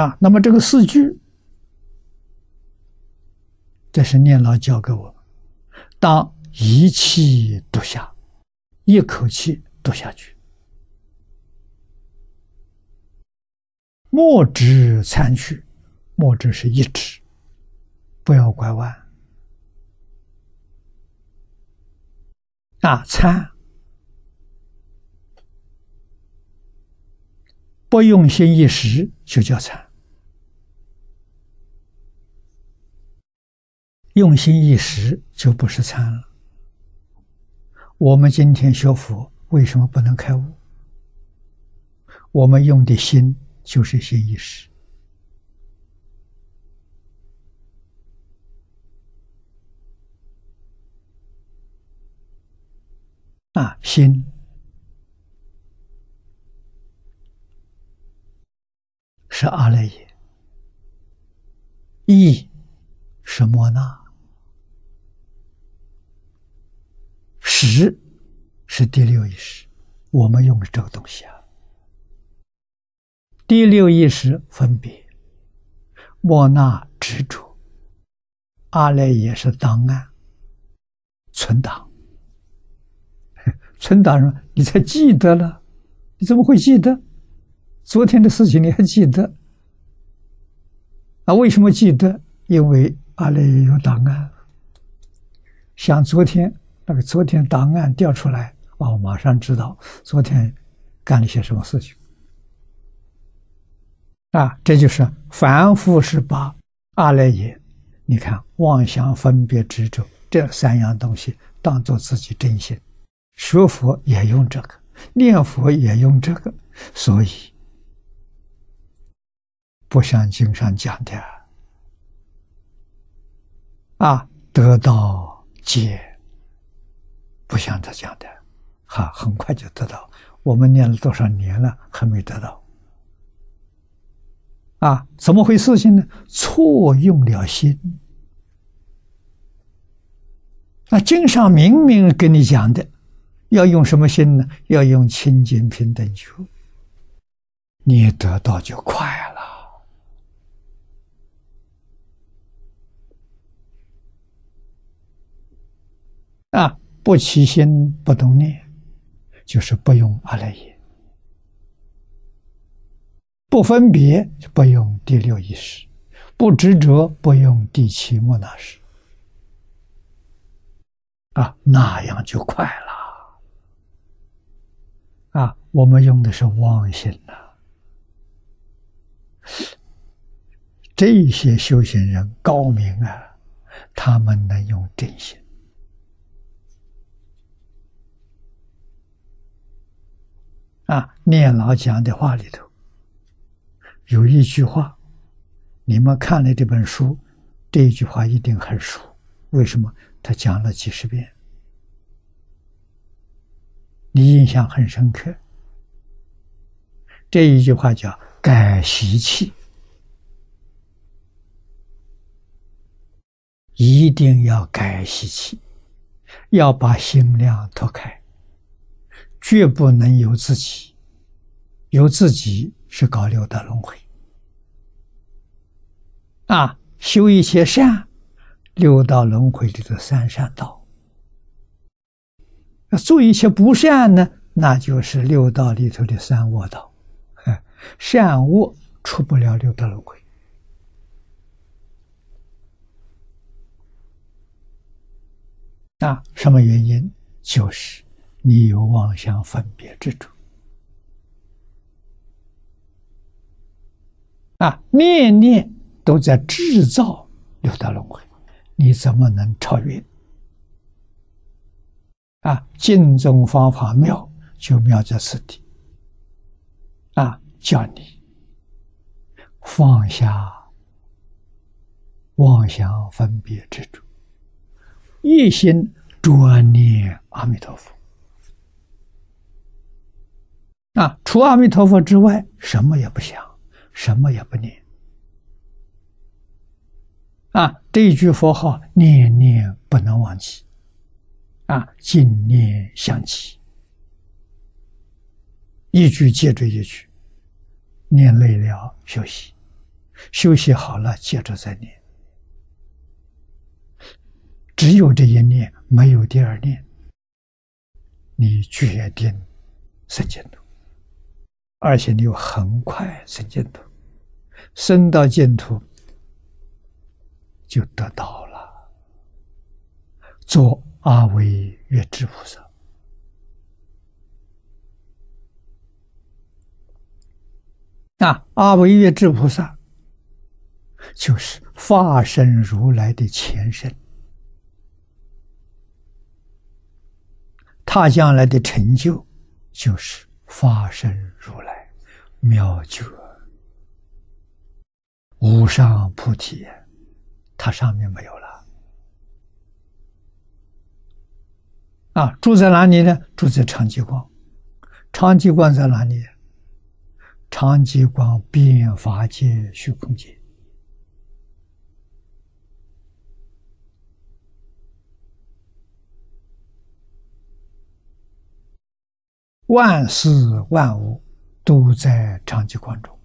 啊，那么这个四句，这是念老教给我，当一气读下，一口气读下去，莫之参去，莫之是一直，不要拐弯。啊，参不用心一时就叫参。用心一时就不是参了。我们今天学佛为什么不能开悟？我们用的心就是心一时啊，心是阿赖耶，意是莫那。识是第六意识，我们用的这个东西啊。第六意识分别，莫那执着，阿赖耶是档案，存档。存档说你才记得了，你怎么会记得？昨天的事情你还记得？啊，为什么记得？因为阿赖耶有档案，像昨天。那个昨天档案调出来，我马上知道昨天干了些什么事情。啊，这就是凡夫是把阿赖耶，你看妄想、分别、执着这三样东西当做自己真心，学佛也用这个，念佛也用这个，所以不像经上讲的啊，得到解。不像他讲的，哈，很快就得到。我们念了多少年了，还没得到。啊，怎么回事情呢？错用了心。那经上明明跟你讲的，要用什么心呢？要用清净平等觉，你得到就快了。啊。不起心不动念，就是不用阿赖耶；不分别不用第六意识；不执着不用第七莫那识。啊，那样就快了。啊，我们用的是妄心呐。这些修行人高明啊，他们能用真心。啊，念老讲的话里头有一句话，你们看了这本书，这一句话一定很熟。为什么？他讲了几十遍，你印象很深刻。这一句话叫“改习气”，一定要改习气，要把心量拓开。绝不能由自己，由自己是搞六道轮回啊！修一切善，六道轮回里的三善道；做一些不善呢，那就是六道里头的三恶道。善恶出不了六道轮回啊！什么原因？就是。你有妄想分别之处啊，念念都在制造六道轮回，你怎么能超越？啊，净宗方法妙，就妙在此地。啊，叫你放下妄想分别之处，一心专念阿弥陀佛。啊，除阿弥陀佛之外，什么也不想，什么也不念。啊，这一句佛号念念不能忘记，啊，尽念想起，一句接着一句，念累了休息，休息好了，接着再念。只有这一念，没有第二念，你决定生净土，而且你又很快生净土，生到净土就得到了，做阿惟越智菩萨。啊，阿惟越智菩萨就是化身如来的前身。他将来的成就，就是法身如来，妙觉无上菩提，它上面没有了。啊，住在哪里呢？住在长吉光。长吉光在哪里？长吉光变法界虚空界。万事万物都在长期关注。